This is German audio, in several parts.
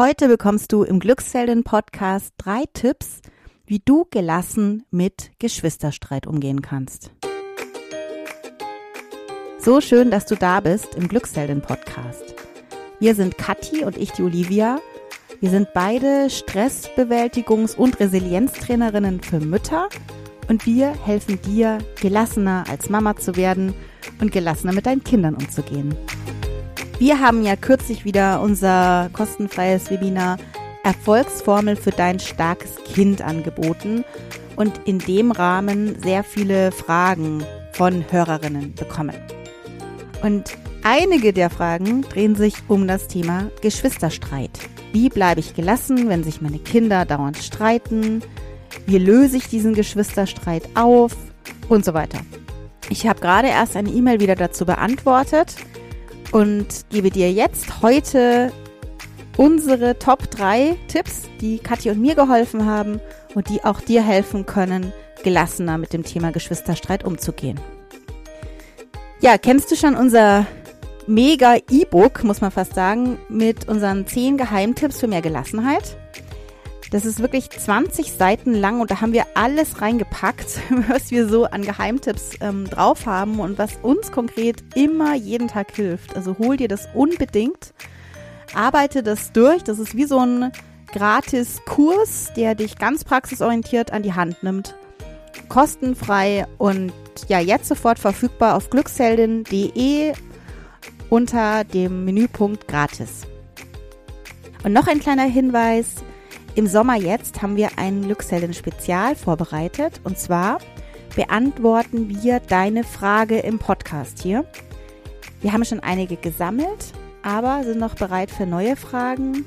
Heute bekommst du im Glückshelden Podcast drei Tipps, wie du gelassen mit Geschwisterstreit umgehen kannst. So schön, dass du da bist im Glückshelden Podcast. Wir sind Kathi und ich die Olivia. Wir sind beide Stressbewältigungs- und Resilienztrainerinnen für Mütter und wir helfen dir, gelassener als Mama zu werden und gelassener mit deinen Kindern umzugehen. Wir haben ja kürzlich wieder unser kostenfreies Webinar Erfolgsformel für dein starkes Kind angeboten und in dem Rahmen sehr viele Fragen von Hörerinnen bekommen. Und einige der Fragen drehen sich um das Thema Geschwisterstreit. Wie bleibe ich gelassen, wenn sich meine Kinder dauernd streiten? Wie löse ich diesen Geschwisterstreit auf? Und so weiter. Ich habe gerade erst eine E-Mail wieder dazu beantwortet und gebe dir jetzt heute unsere Top 3 Tipps, die Katja und mir geholfen haben und die auch dir helfen können, gelassener mit dem Thema Geschwisterstreit umzugehen. Ja, kennst du schon unser mega E-Book, muss man fast sagen, mit unseren 10 Geheimtipps für mehr Gelassenheit? Das ist wirklich 20 Seiten lang und da haben wir alles reingepackt, was wir so an Geheimtipps ähm, drauf haben und was uns konkret immer jeden Tag hilft. Also hol dir das unbedingt, arbeite das durch. Das ist wie so ein gratis Kurs, der dich ganz praxisorientiert an die Hand nimmt. Kostenfrei und ja, jetzt sofort verfügbar auf glücksheldin.de unter dem Menüpunkt gratis. Und noch ein kleiner Hinweis. Im Sommer jetzt haben wir ein Glückshelden Spezial vorbereitet und zwar beantworten wir deine Frage im Podcast hier. Wir haben schon einige gesammelt, aber sind noch bereit für neue Fragen.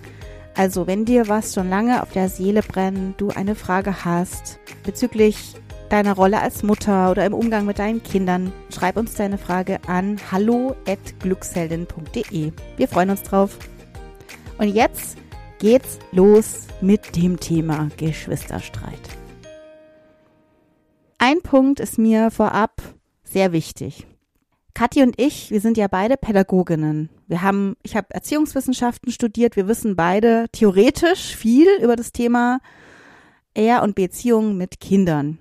Also, wenn dir was schon lange auf der Seele brennt, du eine Frage hast bezüglich deiner Rolle als Mutter oder im Umgang mit deinen Kindern, schreib uns deine Frage an hallo@glücksheldin.de. Wir freuen uns drauf. Und jetzt geht's los mit dem Thema Geschwisterstreit. Ein Punkt ist mir vorab sehr wichtig. Kathi und ich, wir sind ja beide Pädagoginnen. Wir haben, ich habe Erziehungswissenschaften studiert. Wir wissen beide theoretisch viel über das Thema Ehe und Beziehungen mit Kindern.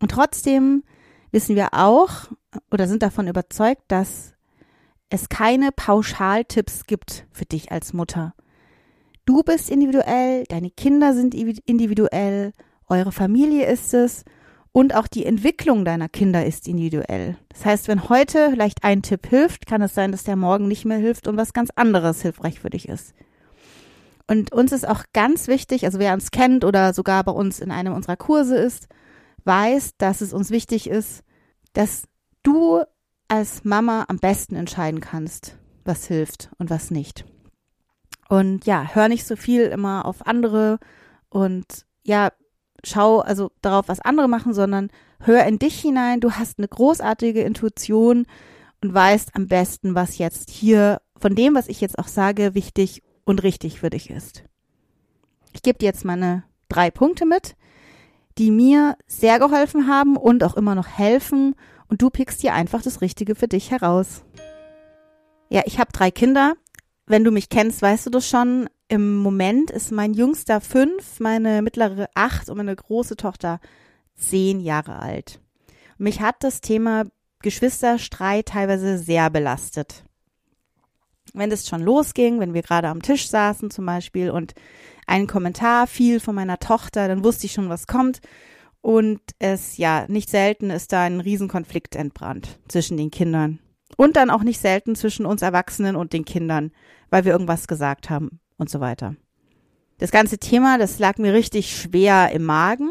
Und trotzdem wissen wir auch oder sind davon überzeugt, dass es keine Pauschaltipps gibt für dich als Mutter. Du bist individuell, deine Kinder sind individuell, eure Familie ist es und auch die Entwicklung deiner Kinder ist individuell. Das heißt, wenn heute vielleicht ein Tipp hilft, kann es sein, dass der morgen nicht mehr hilft und was ganz anderes hilfreich für dich ist. Und uns ist auch ganz wichtig, also wer uns kennt oder sogar bei uns in einem unserer Kurse ist, weiß, dass es uns wichtig ist, dass du als Mama am besten entscheiden kannst, was hilft und was nicht. Und ja, hör nicht so viel immer auf andere und ja, schau also darauf, was andere machen, sondern hör in dich hinein. Du hast eine großartige Intuition und weißt am besten, was jetzt hier von dem, was ich jetzt auch sage, wichtig und richtig für dich ist. Ich gebe dir jetzt meine drei Punkte mit, die mir sehr geholfen haben und auch immer noch helfen und du pickst dir einfach das Richtige für dich heraus. Ja, ich habe drei Kinder wenn du mich kennst, weißt du das schon. Im Moment ist mein jüngster fünf, meine mittlere acht und meine große Tochter zehn Jahre alt. Mich hat das Thema Geschwisterstreit teilweise sehr belastet. Wenn es schon losging, wenn wir gerade am Tisch saßen zum Beispiel und ein Kommentar fiel von meiner Tochter, dann wusste ich schon, was kommt. Und es, ja, nicht selten ist da ein Riesenkonflikt entbrannt zwischen den Kindern. Und dann auch nicht selten zwischen uns Erwachsenen und den Kindern, weil wir irgendwas gesagt haben und so weiter. Das ganze Thema, das lag mir richtig schwer im Magen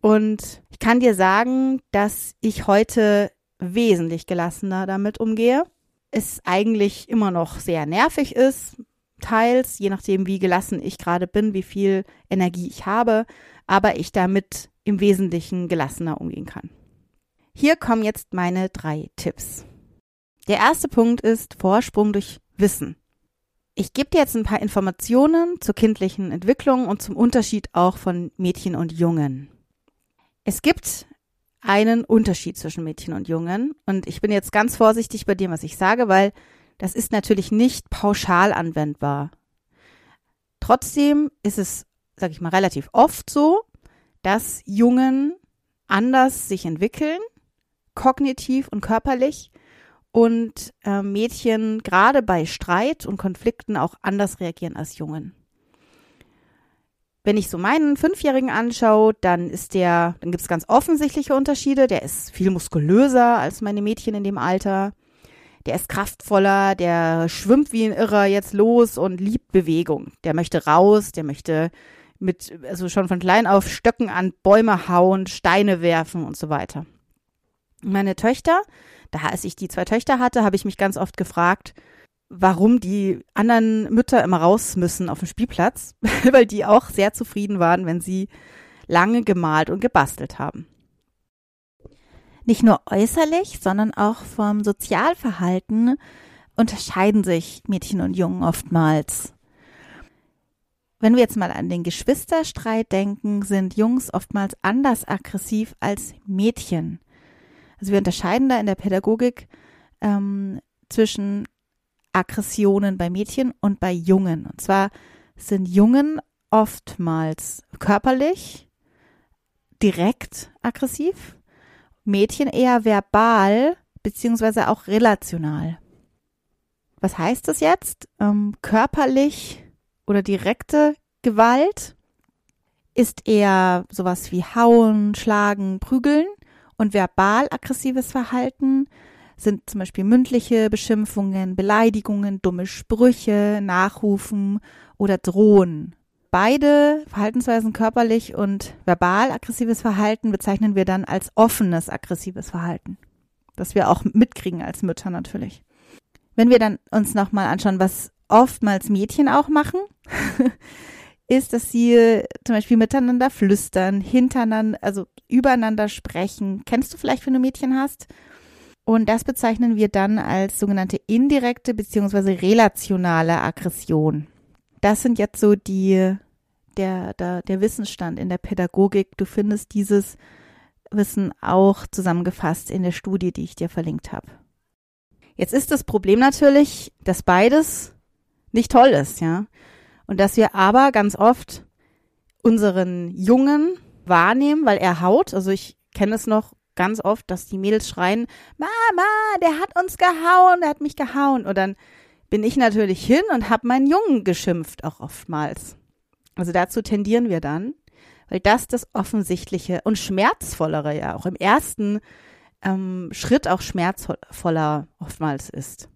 und ich kann dir sagen, dass ich heute wesentlich gelassener damit umgehe. Es eigentlich immer noch sehr nervig ist, teils, je nachdem, wie gelassen ich gerade bin, wie viel Energie ich habe, aber ich damit im Wesentlichen gelassener umgehen kann. Hier kommen jetzt meine drei Tipps. Der erste Punkt ist Vorsprung durch Wissen. Ich gebe dir jetzt ein paar Informationen zur kindlichen Entwicklung und zum Unterschied auch von Mädchen und Jungen. Es gibt einen Unterschied zwischen Mädchen und Jungen und ich bin jetzt ganz vorsichtig bei dem, was ich sage, weil das ist natürlich nicht pauschal anwendbar. Trotzdem ist es, sag ich mal, relativ oft so, dass Jungen anders sich entwickeln, kognitiv und körperlich und äh, Mädchen gerade bei Streit und Konflikten auch anders reagieren als Jungen. Wenn ich so meinen Fünfjährigen anschaue, dann ist der, dann gibt es ganz offensichtliche Unterschiede. Der ist viel muskulöser als meine Mädchen in dem Alter. Der ist kraftvoller, der schwimmt wie ein Irrer jetzt los und liebt Bewegung. Der möchte raus, der möchte mit, also schon von klein auf Stöcken an Bäume hauen, Steine werfen und so weiter. Meine Töchter, da als ich die zwei Töchter hatte, habe ich mich ganz oft gefragt, warum die anderen Mütter immer raus müssen auf dem Spielplatz, weil die auch sehr zufrieden waren, wenn sie lange gemalt und gebastelt haben. Nicht nur äußerlich, sondern auch vom Sozialverhalten unterscheiden sich Mädchen und Jungen oftmals. Wenn wir jetzt mal an den Geschwisterstreit denken, sind Jungs oftmals anders aggressiv als Mädchen. Also wir unterscheiden da in der Pädagogik ähm, zwischen Aggressionen bei Mädchen und bei Jungen. Und zwar sind Jungen oftmals körperlich direkt aggressiv, Mädchen eher verbal beziehungsweise auch relational. Was heißt das jetzt? Ähm, körperlich oder direkte Gewalt ist eher sowas wie hauen, schlagen, prügeln und verbal aggressives Verhalten sind zum Beispiel mündliche Beschimpfungen, Beleidigungen, dumme Sprüche, Nachrufen oder Drohen. Beide Verhaltensweisen körperlich und verbal aggressives Verhalten bezeichnen wir dann als offenes aggressives Verhalten. Das wir auch mitkriegen als Mütter natürlich. Wenn wir dann uns nochmal anschauen, was oftmals Mädchen auch machen, ist, dass sie zum Beispiel miteinander flüstern, hintereinander, also übereinander sprechen. Kennst du vielleicht, wenn du Mädchen hast? Und das bezeichnen wir dann als sogenannte indirekte bzw. relationale Aggression. Das sind jetzt so die, der, der, der Wissensstand in der Pädagogik. Du findest dieses Wissen auch zusammengefasst in der Studie, die ich dir verlinkt habe. Jetzt ist das Problem natürlich, dass beides nicht toll ist, ja. Und dass wir aber ganz oft unseren Jungen wahrnehmen, weil er haut. Also ich kenne es noch ganz oft, dass die Mädels schreien, Mama, der hat uns gehauen, der hat mich gehauen. Und dann bin ich natürlich hin und habe meinen Jungen geschimpft, auch oftmals. Also dazu tendieren wir dann, weil das das offensichtliche und schmerzvollere ja auch im ersten ähm, Schritt auch schmerzvoller oftmals ist.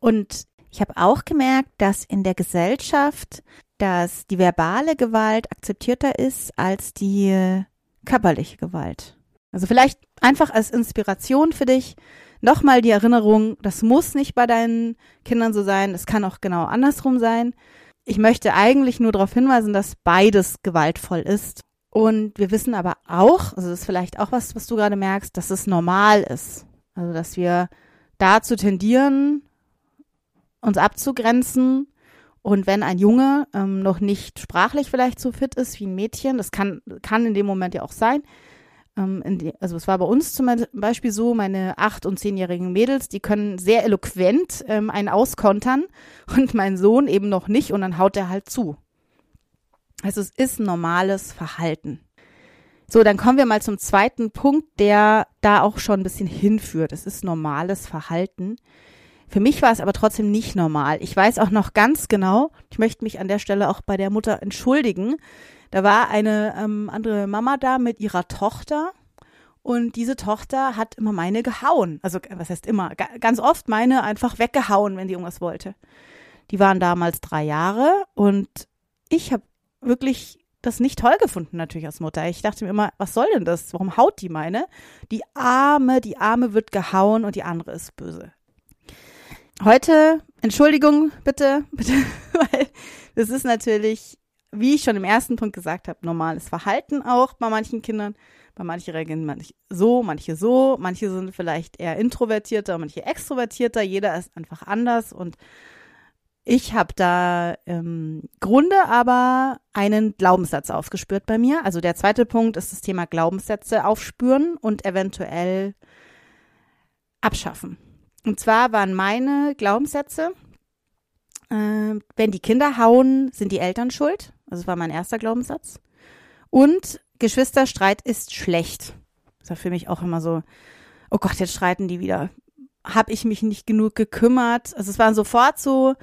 Und ich habe auch gemerkt, dass in der Gesellschaft, dass die verbale Gewalt akzeptierter ist als die körperliche Gewalt. Also vielleicht einfach als Inspiration für dich nochmal die Erinnerung, das muss nicht bei deinen Kindern so sein, es kann auch genau andersrum sein. Ich möchte eigentlich nur darauf hinweisen, dass beides gewaltvoll ist. Und wir wissen aber auch, also das ist vielleicht auch was, was du gerade merkst, dass es normal ist. Also dass wir dazu tendieren, uns abzugrenzen. Und wenn ein Junge ähm, noch nicht sprachlich vielleicht so fit ist wie ein Mädchen, das kann, kann in dem Moment ja auch sein. Ähm, die, also es war bei uns zum Beispiel so, meine acht- und zehnjährigen Mädels, die können sehr eloquent ähm, einen auskontern und mein Sohn eben noch nicht und dann haut er halt zu. Also es ist normales Verhalten. So, dann kommen wir mal zum zweiten Punkt, der da auch schon ein bisschen hinführt. Es ist normales Verhalten. Für mich war es aber trotzdem nicht normal. Ich weiß auch noch ganz genau, ich möchte mich an der Stelle auch bei der Mutter entschuldigen. Da war eine ähm, andere Mama da mit ihrer Tochter und diese Tochter hat immer meine gehauen. Also was heißt immer? Ganz oft meine einfach weggehauen, wenn die irgendwas wollte. Die waren damals drei Jahre und ich habe wirklich das nicht toll gefunden, natürlich als Mutter. Ich dachte mir immer, was soll denn das? Warum haut die meine? Die Arme, die Arme wird gehauen und die andere ist böse. Heute, Entschuldigung, bitte, bitte, weil das ist natürlich, wie ich schon im ersten Punkt gesagt habe, normales Verhalten auch bei manchen Kindern. Bei manchen reagieren manche so, manche so, manche sind vielleicht eher introvertierter, manche extrovertierter. Jeder ist einfach anders und ich habe da im Grunde aber einen Glaubenssatz aufgespürt bei mir. Also der zweite Punkt ist das Thema Glaubenssätze aufspüren und eventuell abschaffen. Und zwar waren meine Glaubenssätze, äh, wenn die Kinder hauen, sind die Eltern schuld. Also das war mein erster Glaubenssatz. Und Geschwisterstreit ist schlecht. Das war für mich auch immer so, oh Gott, jetzt streiten die wieder. Habe ich mich nicht genug gekümmert? Also es war sofort so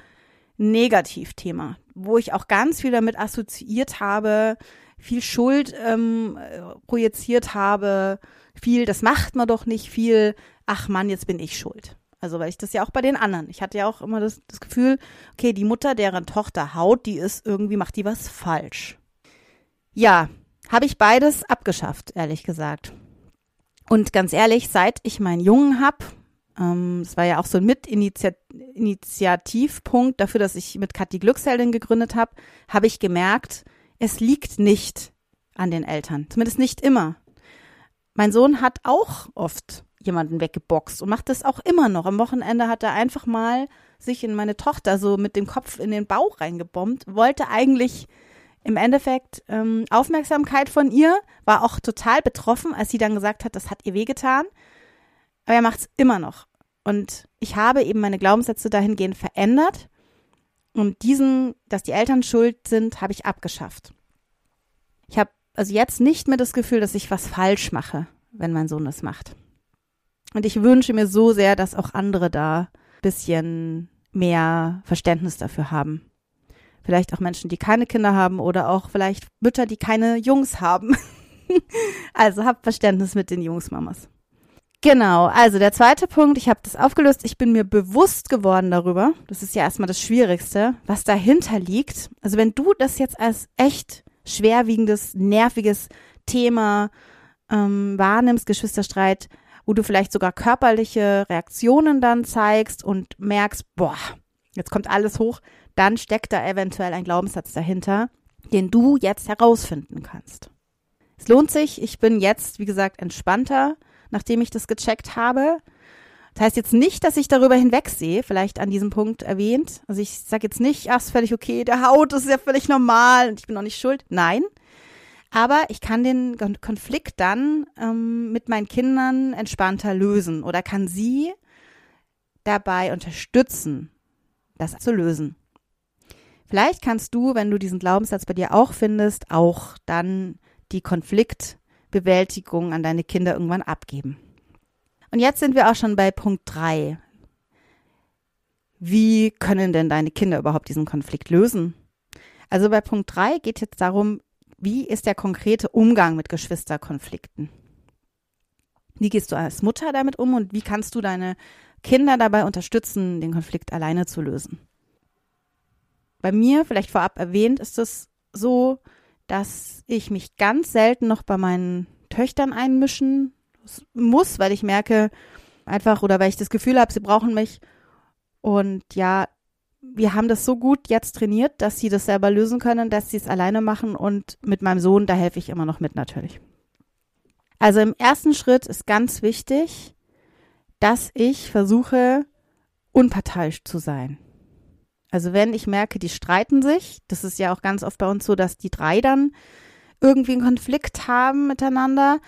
Negativthema, wo ich auch ganz viel damit assoziiert habe, viel Schuld ähm, projiziert habe, viel, das macht man doch nicht viel, ach Mann, jetzt bin ich schuld. Also, weil ich das ja auch bei den anderen. Ich hatte ja auch immer das, das Gefühl, okay, die Mutter, deren Tochter haut, die ist irgendwie, macht die was falsch. Ja, habe ich beides abgeschafft, ehrlich gesagt. Und ganz ehrlich, seit ich meinen Jungen hab, ähm, war ja auch so ein Mitinitiativpunkt dafür, dass ich mit Kathi Glücksheldin gegründet habe, habe ich gemerkt, es liegt nicht an den Eltern. Zumindest nicht immer. Mein Sohn hat auch oft jemanden weggeboxt und macht das auch immer noch. Am Wochenende hat er einfach mal sich in meine Tochter so mit dem Kopf in den Bauch reingebombt, wollte eigentlich im Endeffekt ähm, Aufmerksamkeit von ihr, war auch total betroffen, als sie dann gesagt hat, das hat ihr wehgetan. Aber er macht es immer noch. Und ich habe eben meine Glaubenssätze dahingehend verändert. Und diesen, dass die Eltern schuld sind, habe ich abgeschafft. Ich habe also jetzt nicht mehr das Gefühl, dass ich was falsch mache, wenn mein Sohn das macht. Und ich wünsche mir so sehr, dass auch andere da bisschen mehr Verständnis dafür haben. Vielleicht auch Menschen, die keine Kinder haben oder auch vielleicht Mütter, die keine Jungs haben. also habt Verständnis mit den Jungsmamas. Genau, also der zweite Punkt, ich habe das aufgelöst, ich bin mir bewusst geworden darüber, das ist ja erstmal das Schwierigste, was dahinter liegt. Also wenn du das jetzt als echt schwerwiegendes, nerviges Thema ähm, wahrnimmst, Geschwisterstreit, wo du vielleicht sogar körperliche Reaktionen dann zeigst und merkst, boah, jetzt kommt alles hoch, dann steckt da eventuell ein Glaubenssatz dahinter, den du jetzt herausfinden kannst. Es lohnt sich, ich bin jetzt, wie gesagt, entspannter, nachdem ich das gecheckt habe. Das heißt jetzt nicht, dass ich darüber hinwegsehe, vielleicht an diesem Punkt erwähnt. Also ich sage jetzt nicht, ach, ist völlig okay, der Haut, ist ja völlig normal und ich bin auch nicht schuld. Nein, aber ich kann den Konflikt dann ähm, mit meinen Kindern entspannter lösen oder kann sie dabei unterstützen, das zu lösen. Vielleicht kannst du, wenn du diesen Glaubenssatz bei dir auch findest, auch dann die Konfliktbewältigung an deine Kinder irgendwann abgeben. Und jetzt sind wir auch schon bei Punkt drei. Wie können denn deine Kinder überhaupt diesen Konflikt lösen? Also bei Punkt drei geht jetzt darum, wie ist der konkrete Umgang mit Geschwisterkonflikten? Wie gehst du als Mutter damit um und wie kannst du deine Kinder dabei unterstützen, den Konflikt alleine zu lösen? Bei mir, vielleicht vorab erwähnt, ist es so, dass ich mich ganz selten noch bei meinen Töchtern einmischen muss, weil ich merke einfach oder weil ich das Gefühl habe, sie brauchen mich. Und ja, wir haben das so gut jetzt trainiert, dass sie das selber lösen können, dass sie es alleine machen und mit meinem Sohn, da helfe ich immer noch mit natürlich. Also im ersten Schritt ist ganz wichtig, dass ich versuche, unparteiisch zu sein. Also wenn ich merke, die streiten sich, das ist ja auch ganz oft bei uns so, dass die drei dann irgendwie einen Konflikt haben miteinander.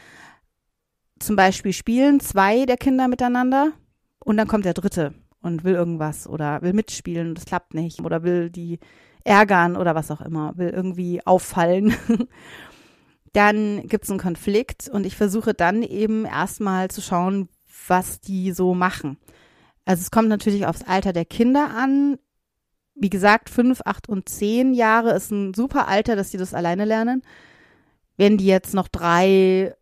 Zum Beispiel spielen zwei der Kinder miteinander und dann kommt der dritte und will irgendwas oder will mitspielen und es klappt nicht oder will die ärgern oder was auch immer, will irgendwie auffallen. dann gibt es einen Konflikt und ich versuche dann eben erstmal zu schauen, was die so machen. Also es kommt natürlich aufs Alter der Kinder an. Wie gesagt, fünf, acht und zehn Jahre ist ein super Alter, dass die das alleine lernen. Wenn die jetzt noch drei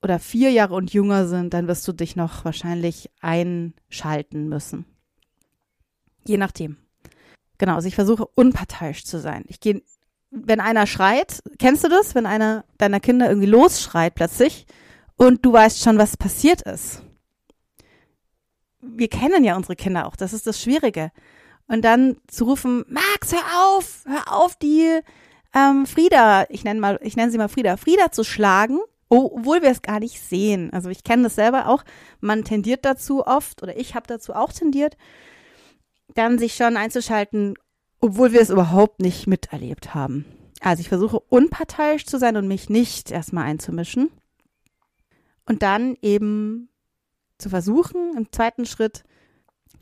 oder vier Jahre und jünger sind, dann wirst du dich noch wahrscheinlich einschalten müssen. Je nachdem. Genau, also ich versuche unparteiisch zu sein. Ich gehe, wenn einer schreit, kennst du das, wenn einer deiner Kinder irgendwie losschreit plötzlich und du weißt schon, was passiert ist. Wir kennen ja unsere Kinder auch, das ist das Schwierige. Und dann zu rufen, Max, hör auf, hör auf, die ähm, Frieda, ich nenne mal, ich nenne sie mal Frieda, Frieda zu schlagen, obwohl wir es gar nicht sehen. Also ich kenne das selber auch. Man tendiert dazu oft, oder ich habe dazu auch tendiert, dann sich schon einzuschalten, obwohl wir es überhaupt nicht miterlebt haben. Also ich versuche unparteiisch zu sein und mich nicht erstmal einzumischen. Und dann eben zu versuchen, im zweiten Schritt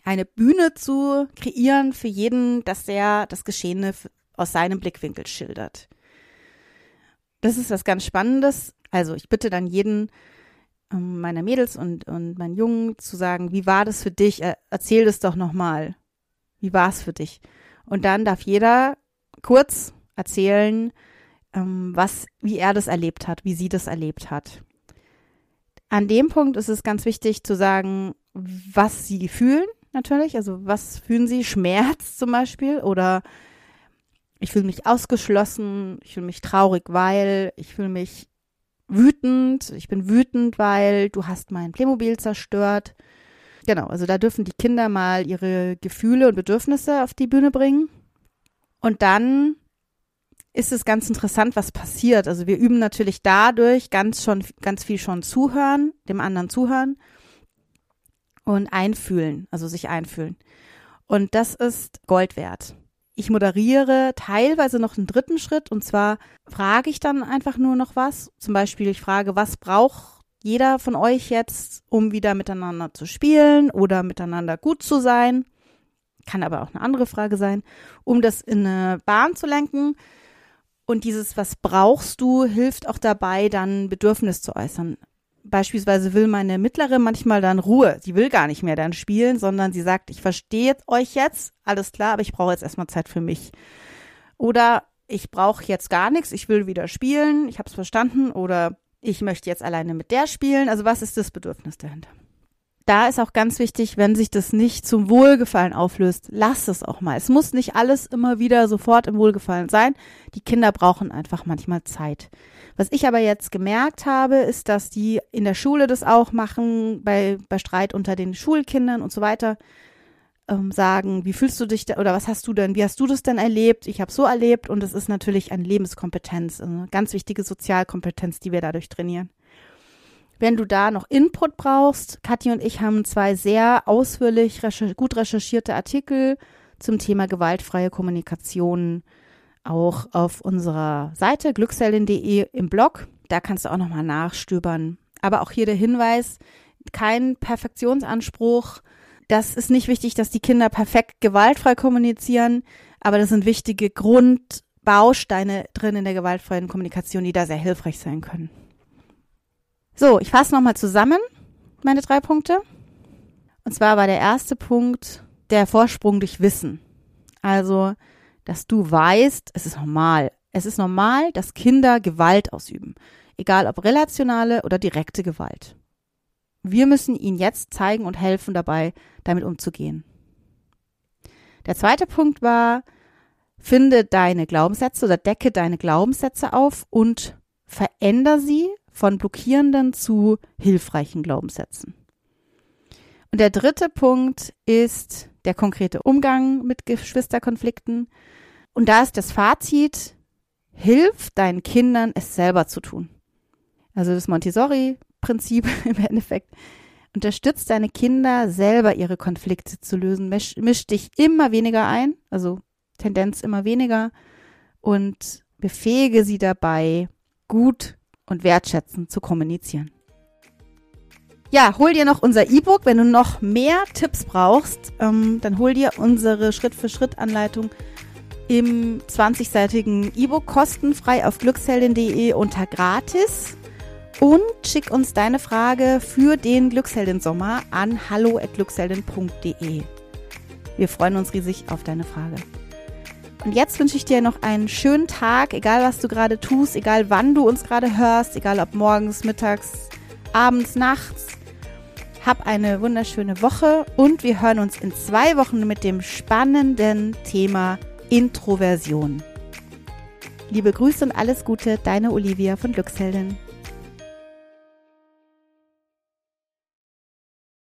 eine Bühne zu kreieren für jeden, dass der das Geschehene aus seinem Blickwinkel schildert. Das ist was ganz Spannendes. Also ich bitte dann jeden ähm, meiner Mädels und, und meinen Jungen zu sagen, wie war das für dich? Erzähl das doch nochmal. Wie war es für dich? Und dann darf jeder kurz erzählen, ähm, was, wie er das erlebt hat, wie sie das erlebt hat. An dem Punkt ist es ganz wichtig zu sagen, was sie fühlen, natürlich. Also was fühlen sie? Schmerz zum Beispiel oder ich fühle mich ausgeschlossen, ich fühle mich traurig, weil ich fühle mich wütend, ich bin wütend, weil du hast mein Playmobil zerstört. Genau, also da dürfen die Kinder mal ihre Gefühle und Bedürfnisse auf die Bühne bringen. Und dann ist es ganz interessant, was passiert. Also wir üben natürlich dadurch ganz schon, ganz viel schon zuhören, dem anderen zuhören und einfühlen, also sich einfühlen. Und das ist Gold wert. Ich moderiere teilweise noch einen dritten Schritt und zwar frage ich dann einfach nur noch was. Zum Beispiel, ich frage, was braucht jeder von euch jetzt, um wieder miteinander zu spielen oder miteinander gut zu sein? Kann aber auch eine andere Frage sein, um das in eine Bahn zu lenken. Und dieses, was brauchst du, hilft auch dabei, dann Bedürfnis zu äußern. Beispielsweise will meine Mittlere manchmal dann Ruhe. Sie will gar nicht mehr dann spielen, sondern sie sagt, ich verstehe euch jetzt, alles klar, aber ich brauche jetzt erstmal Zeit für mich. Oder ich brauche jetzt gar nichts, ich will wieder spielen, ich habe es verstanden. Oder ich möchte jetzt alleine mit der spielen. Also was ist das Bedürfnis dahinter? Da ist auch ganz wichtig, wenn sich das nicht zum Wohlgefallen auflöst, lass es auch mal. Es muss nicht alles immer wieder sofort im Wohlgefallen sein. Die Kinder brauchen einfach manchmal Zeit. Was ich aber jetzt gemerkt habe, ist, dass die in der Schule das auch machen, bei, bei Streit unter den Schulkindern und so weiter, ähm, sagen, wie fühlst du dich da, oder was hast du denn, wie hast du das denn erlebt? Ich habe so erlebt und es ist natürlich eine Lebenskompetenz, eine ganz wichtige Sozialkompetenz, die wir dadurch trainieren. Wenn du da noch Input brauchst, Kathi und ich haben zwei sehr ausführlich recher gut recherchierte Artikel zum Thema gewaltfreie Kommunikation auch auf unserer Seite glückselin.de im Blog. Da kannst du auch nochmal nachstöbern. Aber auch hier der Hinweis, kein Perfektionsanspruch. Das ist nicht wichtig, dass die Kinder perfekt gewaltfrei kommunizieren, aber das sind wichtige Grundbausteine drin in der gewaltfreien Kommunikation, die da sehr hilfreich sein können. So, ich fasse nochmal zusammen meine drei Punkte. Und zwar war der erste Punkt der Vorsprung durch Wissen. Also dass du weißt, es ist normal. Es ist normal, dass Kinder Gewalt ausüben, egal ob relationale oder direkte Gewalt. Wir müssen ihnen jetzt zeigen und helfen dabei, damit umzugehen. Der zweite Punkt war, finde deine Glaubenssätze oder decke deine Glaubenssätze auf und veränder sie von blockierenden zu hilfreichen Glaubenssätzen. Und der dritte Punkt ist der konkrete Umgang mit Geschwisterkonflikten. Und da ist das Fazit, hilf deinen Kindern, es selber zu tun. Also das Montessori-Prinzip im Endeffekt. Unterstützt deine Kinder selber ihre Konflikte zu lösen. Misch, misch dich immer weniger ein, also Tendenz immer weniger und befähige sie dabei, gut und wertschätzend zu kommunizieren. Ja, hol dir noch unser E-Book. Wenn du noch mehr Tipps brauchst, ähm, dann hol dir unsere Schritt-für-Schritt-Anleitung im 20-seitigen E-Book kostenfrei auf glücksheldin.de unter gratis und schick uns deine Frage für den Glücksheldin-Sommer an hallo@glücksheldin.de. Wir freuen uns riesig auf deine Frage. Und jetzt wünsche ich dir noch einen schönen Tag, egal was du gerade tust, egal wann du uns gerade hörst, egal ob morgens, mittags, abends, nachts. Hab eine wunderschöne Woche und wir hören uns in zwei Wochen mit dem spannenden Thema Introversion. Liebe Grüße und alles Gute, deine Olivia von Glücksheldin.